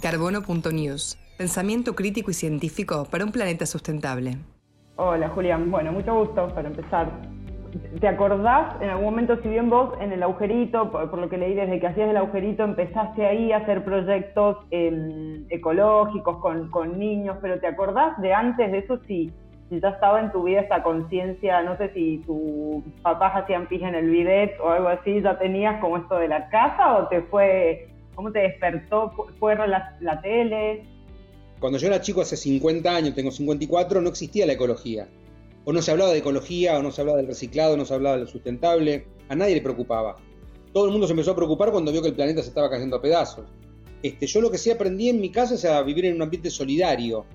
Carbono.news. Pensamiento crítico y científico para un planeta sustentable. Hola Julián, bueno, mucho gusto para empezar. ¿Te acordás en algún momento, si bien vos en el agujerito, por, lo que leí desde que hacías el agujerito, empezaste ahí a hacer proyectos em, ecológicos con, con, niños, pero ¿te acordás de antes de eso si, ya estaba en tu vida esta conciencia, no sé si tus papás hacían pis en el bidet o algo así, ya tenías como esto de la casa o te fue ¿Cómo te despertó? ¿Fue la, la tele? Cuando yo era chico, hace 50 años, tengo 54, no existía la ecología. O no se hablaba de ecología, o no se hablaba del reciclado, no se hablaba de lo sustentable. A nadie le preocupaba. Todo el mundo se empezó a preocupar cuando vio que el planeta se estaba cayendo a pedazos. Este, yo lo que sí aprendí en mi casa es a vivir en un ambiente solidario.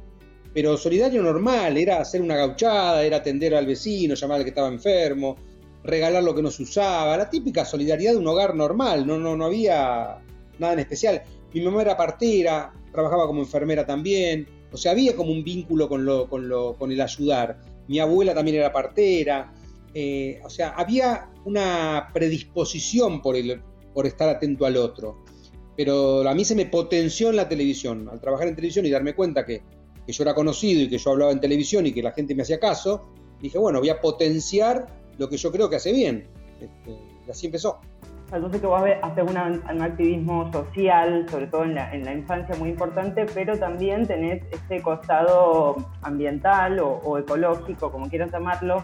Pero solidario normal, era hacer una gauchada, era atender al vecino, llamar al que estaba enfermo, regalar lo que no se usaba, la típica solidaridad de un hogar normal, no, no, no había nada en especial. Mi mamá era partera, trabajaba como enfermera también, o sea, había como un vínculo con, lo, con, lo, con el ayudar. Mi abuela también era partera, eh, o sea, había una predisposición por, el, por estar atento al otro. Pero a mí se me potenció en la televisión, al trabajar en televisión y darme cuenta que, que yo era conocido y que yo hablaba en televisión y que la gente me hacía caso, dije, bueno, voy a potenciar lo que yo creo que hace bien. Este, y así empezó. Entonces que vos haces un activismo social, sobre todo en la, infancia, muy importante, pero también tenés este costado ambiental o, ecológico, como quieras llamarlo.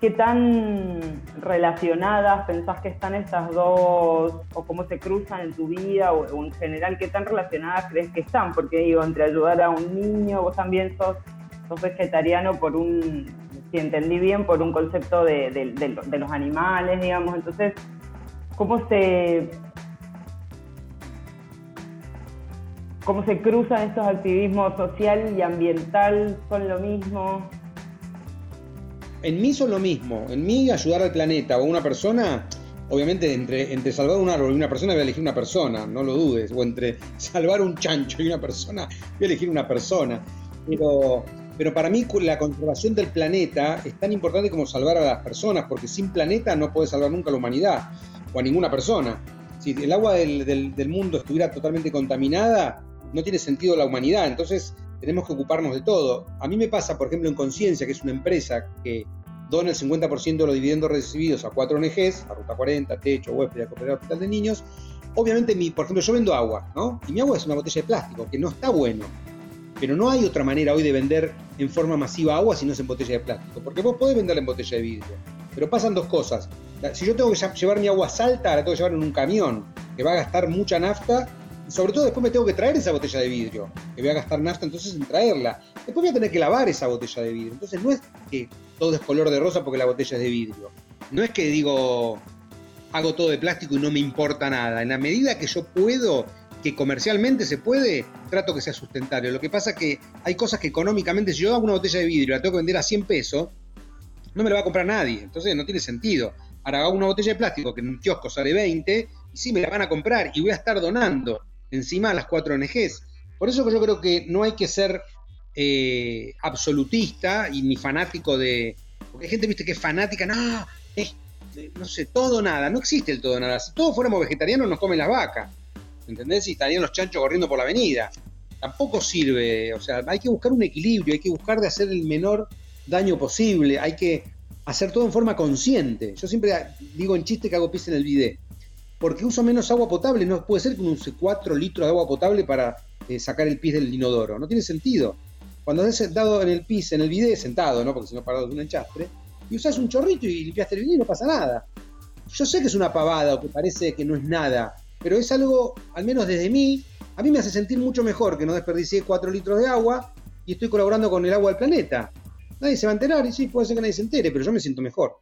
¿Qué tan relacionadas pensás que están estas dos, o cómo se cruzan en tu vida, o, en general, qué tan relacionadas crees que están? Porque digo, entre ayudar a un niño, vos también sos, sos vegetariano por un, si entendí bien, por un concepto de, de los animales, digamos, entonces cómo se cómo se cruzan estos activismos social y ambiental, son lo mismo. En mí son lo mismo, en mí ayudar al planeta o a una persona, obviamente entre, entre salvar un árbol y una persona voy a elegir una persona, no lo dudes, o entre salvar un chancho y una persona voy a elegir una persona. Pero, pero para mí la conservación del planeta es tan importante como salvar a las personas, porque sin planeta no puede salvar nunca a la humanidad o a ninguna persona. Si el agua del, mundo estuviera totalmente contaminada, no tiene sentido la humanidad. Entonces tenemos que ocuparnos de todo. A mí me pasa, por ejemplo, en Conciencia, que es una empresa que dona el 50% de los dividendos recibidos a cuatro ONGs, a Ruta 40, Techo, Huésped, Cooperativa Hospital de Niños. Obviamente, mi, por ejemplo, yo vendo agua, ¿no? Y mi agua es una botella de plástico, que no está bueno. Pero no hay otra manera hoy de vender en forma masiva agua si no es en botella de plástico. Porque vos podés venderla en botella de vidrio. Pero pasan dos cosas. Si yo tengo que llevar mi agua salta, la tengo que llevar en un camión, que va a gastar mucha nafta, y sobre todo después me tengo que traer esa botella de vidrio, que voy a gastar nafta entonces en traerla. Después voy a tener que lavar esa botella de vidrio. Entonces no es que todo es color de rosa porque la botella es de vidrio. No es que digo, hago todo de plástico y no me importa nada. En la medida que yo puedo, que comercialmente se puede, trato que sea sustentable. Lo que pasa es que hay cosas que económicamente, si yo hago una botella de vidrio y la tengo que vender a 100 pesos, no me la va a comprar nadie. Entonces no tiene sentido. Hago una botella de plástico que en un kiosco sale 20 y sí me la van a comprar y voy a estar donando encima a las cuatro ONGs. Por eso que yo creo que no hay que ser eh, absolutista y ni fanático de... Porque hay gente, viste, que es fanática, no, es, no sé, todo nada, no existe el todo nada. Si todos fuéramos vegetarianos nos comen las vacas, ¿entendés? Y estarían los chanchos corriendo por la avenida. Tampoco sirve, o sea, hay que buscar un equilibrio, hay que buscar de hacer el menor daño posible, hay que hacer todo en forma consciente. Yo siempre digo en chiste que hago pis en el bidet, porque uso menos agua potable, no puede ser que use 4 litros de agua potable para eh, sacar el pis del inodoro, no tiene sentido. Cuando has sentado en el pis, en el bidet, sentado, ¿no? porque si no parado de un enchastre, y usas un chorrito y limpiaste el bidet y no pasa nada. Yo sé que es una pavada o que parece que no es nada, pero es algo, al menos desde mí, a mí me hace sentir mucho mejor que no desperdicié 4 litros de agua y estoy colaborando con el agua del planeta nadie se va a enterar y sí, puede ser que nadie se entere, pero yo me siento mejor.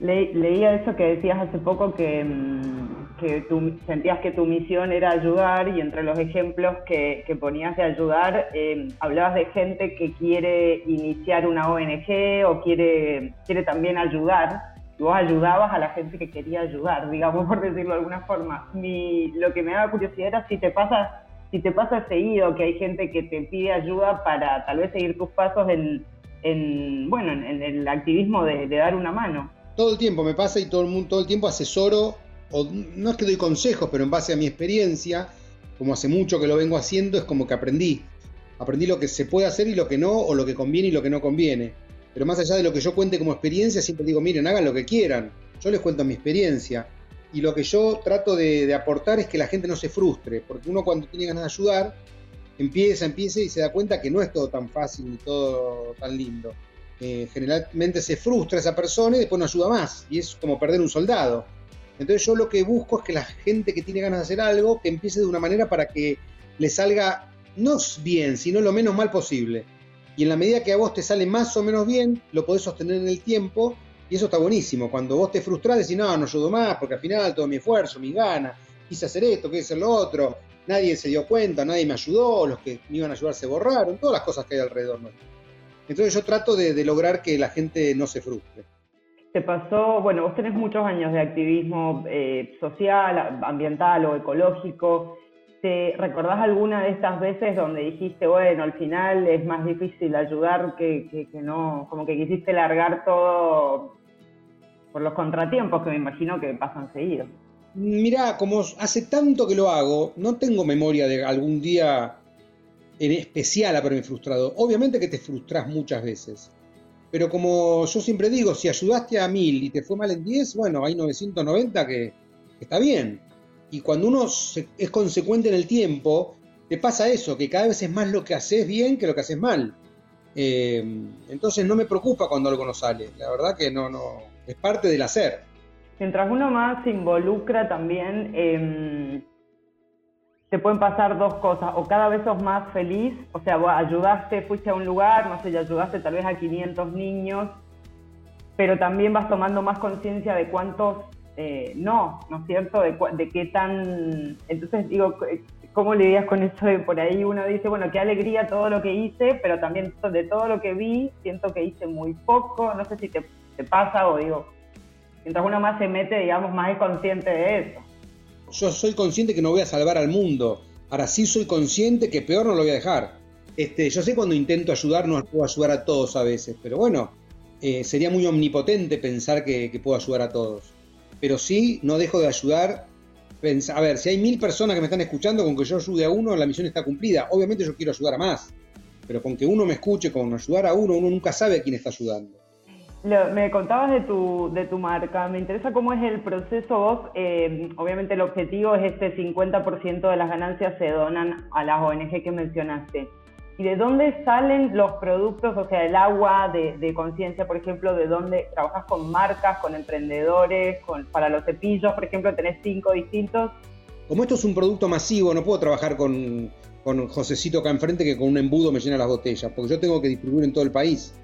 leía eso que decías hace poco que, mm, que tú sentías que tu misión era ayudar y entre los ejemplos que, ponías de ayudar em, hablabas de gente que quiere iniciar una ONG o quiere, quiere también ayudar. vos ayudabas a la gente que quería ayudar, digamos, por decirlo de alguna forma. Mi, lo que me daba curiosidad era si te pasa si te pasa seguido que hay gente que te pide ayuda para tal vez seguir tus pasos en, en, bueno, en, el activismo de, dar una mano. Todo el tiempo me pasa y todo el mundo, todo el tiempo asesoro, o no es que doy consejos, pero en base a mi experiencia, como hace mucho que lo vengo haciendo, es como que aprendí. Aprendí lo que se puede hacer y lo que no, o lo que conviene y lo que no conviene. Pero más allá de lo que yo cuente como experiencia, siempre digo, miren, hagan lo que quieran. Yo les cuento mi experiencia. Y lo que yo trato de, aportar es que la gente no se frustre, porque uno cuando tiene ganas de ayudar, empieza, empieza y se da cuenta que no es todo tan fácil ni todo tan lindo. Eh, generalmente se frustra esa persona y después no ayuda más. Y es como perder un soldado. Entonces yo lo que busco es que la gente que tiene ganas de hacer algo, que empiece de una manera para que le salga no bien, sino lo menos mal posible. Y en la medida que a vos te sale más o menos bien, lo podés sostener en el tiempo y eso está buenísimo. Cuando vos te frustrás, decís, no, no ayudo más, porque al final todo mi esfuerzo, mi gana, quise hacer esto, quise hacer lo otro, nadie se dio cuenta, nadie me ayudó, los que me iban a ayudar se borraron, todas las cosas que hay alrededor Entonces yo trato de lograr que la gente no se frustre. Te pasó, bueno, vos tenés muchos años de activismo eh, social, ambiental o ecológico. ¿Te recordás alguna de estas veces donde dijiste, bueno, al final es más difícil ayudar que, que, no, como que quisiste largar todo por los contratiempos que me imagino que pasan seguido? Mirá, como hace tanto que lo hago, no tengo memoria de algún día en especial haberme frustrado. Obviamente que te frustras muchas veces. Pero como yo siempre digo, si ayudaste a mil y te fue mal en 10, bueno, hay 990 que, está bien. Y cuando uno es consecuente en el tiempo, te pasa eso, que cada vez es más lo que haces bien que lo que haces mal. Eh, entonces no me preocupa cuando algo no sale. La verdad que no, no, es parte del hacer. Mientras uno más se involucra también, eh, te pueden pasar dos cosas, o cada vez sos más feliz, o sea, vos ayudaste, fuiste a un lugar, no sé, y ayudaste tal vez a 500 niños, pero también vas tomando más conciencia de cuántos eh, no, ¿no es cierto? De, de, qué tan... Entonces digo, ¿cómo lidias con eso de por ahí uno dice, bueno, qué alegría todo lo que hice, pero también de todo lo que vi, siento que hice muy poco, no sé si te pasa o digo, mientras uno más se mete, digamos, más es consciente de eso yo soy consciente que no voy a salvar al mundo. Ahora sí soy consciente que peor no lo voy a dejar. Este, yo sé cuando intento ayudar, no puedo ayudar a todos a veces, pero bueno, eh, sería muy omnipotente pensar que, puedo ayudar a todos. Pero sí, no dejo de ayudar. a ver, si hay mil personas que me están escuchando, con que yo ayude a uno, la misión está cumplida. Obviamente yo quiero ayudar a más, pero con que uno me escuche, con ayudar a uno, uno nunca sabe a quién está ayudando me contabas de tu, de tu marca, me interesa cómo es el proceso eh, obviamente el objetivo es este 50% de las ganancias se donan a las ONG que mencionaste. ¿Y de dónde salen los productos, o sea, el agua de, conciencia, por ejemplo, de dónde trabajas con marcas, con emprendedores, con, para los cepillos, por ejemplo, tenés cinco distintos? Como esto es un producto masivo, no puedo trabajar con, con Josecito acá enfrente que con un embudo me llena las botellas, porque yo tengo que distribuir en todo el país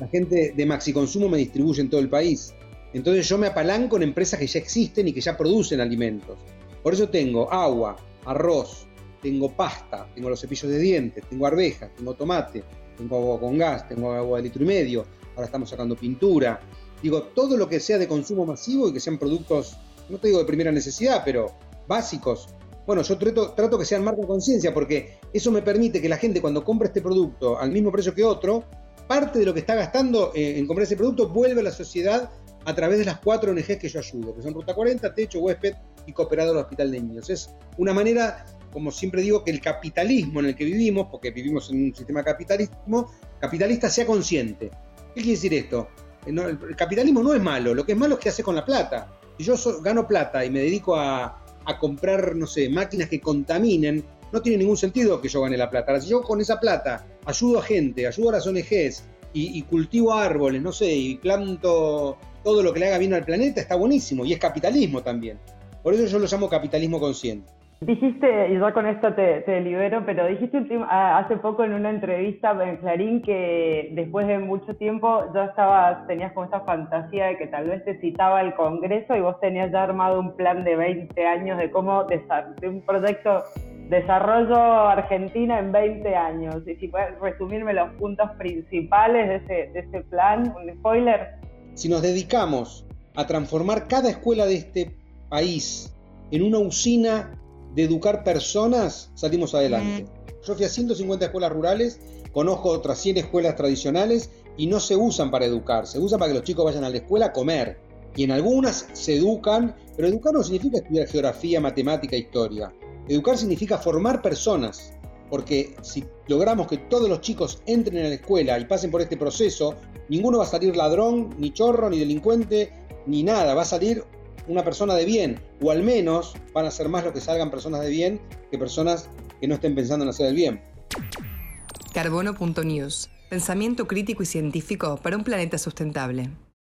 la gente de Maxi Consumo me distribuye en todo el país. Entonces yo me apalanco en empresas que ya existen y que ya producen alimentos. Por eso tengo agua, arroz, tengo pasta, tengo los cepillos de dientes, tengo arvejas, tengo tomate, tengo agua con gas, tengo agua de litro y medio, ahora estamos sacando pintura. Digo, todo lo que sea de consumo masivo y que sean productos, no te digo de primera necesidad, pero básicos. Bueno, yo trato, trato que sean marca conciencia porque eso me permite que la gente cuando compre este producto al mismo precio que otro, parte de lo que está gastando eh, en comprar ese producto vuelve a la sociedad a través de las cuatro ONGs que yo ayudo, que son Ruta 40, Techo, Huésped y Cooperador Hospital de Niños. Es una manera, como siempre digo, que el capitalismo en el que vivimos, porque vivimos en un sistema capitalismo, capitalista sea consciente. ¿Qué quiere decir esto? Eh, el capitalismo no es malo, lo que es malo es que hace con la plata. Si yo gano plata y me dedico a, a comprar, no sé, máquinas que contaminen, no tiene ningún sentido que yo gane la plata. si yo con esa plata ayudo a gente, ayudo a las ONGs y, cultivo árboles, no sé, y planto todo lo que le haga bien al planeta, está buenísimo. Y es capitalismo también. Por eso yo lo llamo capitalismo consciente. Dijiste, y yo con esto te, libero, pero dijiste hace poco en una entrevista en Clarín que después de mucho tiempo ya estaba, tenías como esta fantasía de que tal vez te citaba el Congreso y vos tenías ya armado un plan de 20 años de cómo de un proyecto Desarrollo Argentina en 20 años. Y si puedes resumirme los puntos principales de ese, de ese plan, un spoiler. Si nos dedicamos a transformar cada escuela de este país en una usina de educar personas, salimos adelante. Yo fui a 150 escuelas rurales, conozco otras 100 escuelas tradicionales y no se usan para educar, se usan para que los chicos vayan a la escuela a comer. Y en algunas se educan, pero educar no significa estudiar geografía, matemática, historia Educar significa formar personas, porque si logramos que todos los chicos entren en la escuela y pasen por este proceso, ninguno va a salir ladrón, ni chorro, ni delincuente, ni nada, va a salir una persona de bien, o al menos van a ser más los que salgan personas de bien que personas que no estén pensando en hacer el bien. Carbono.news. Pensamiento crítico y científico para un planeta sustentable.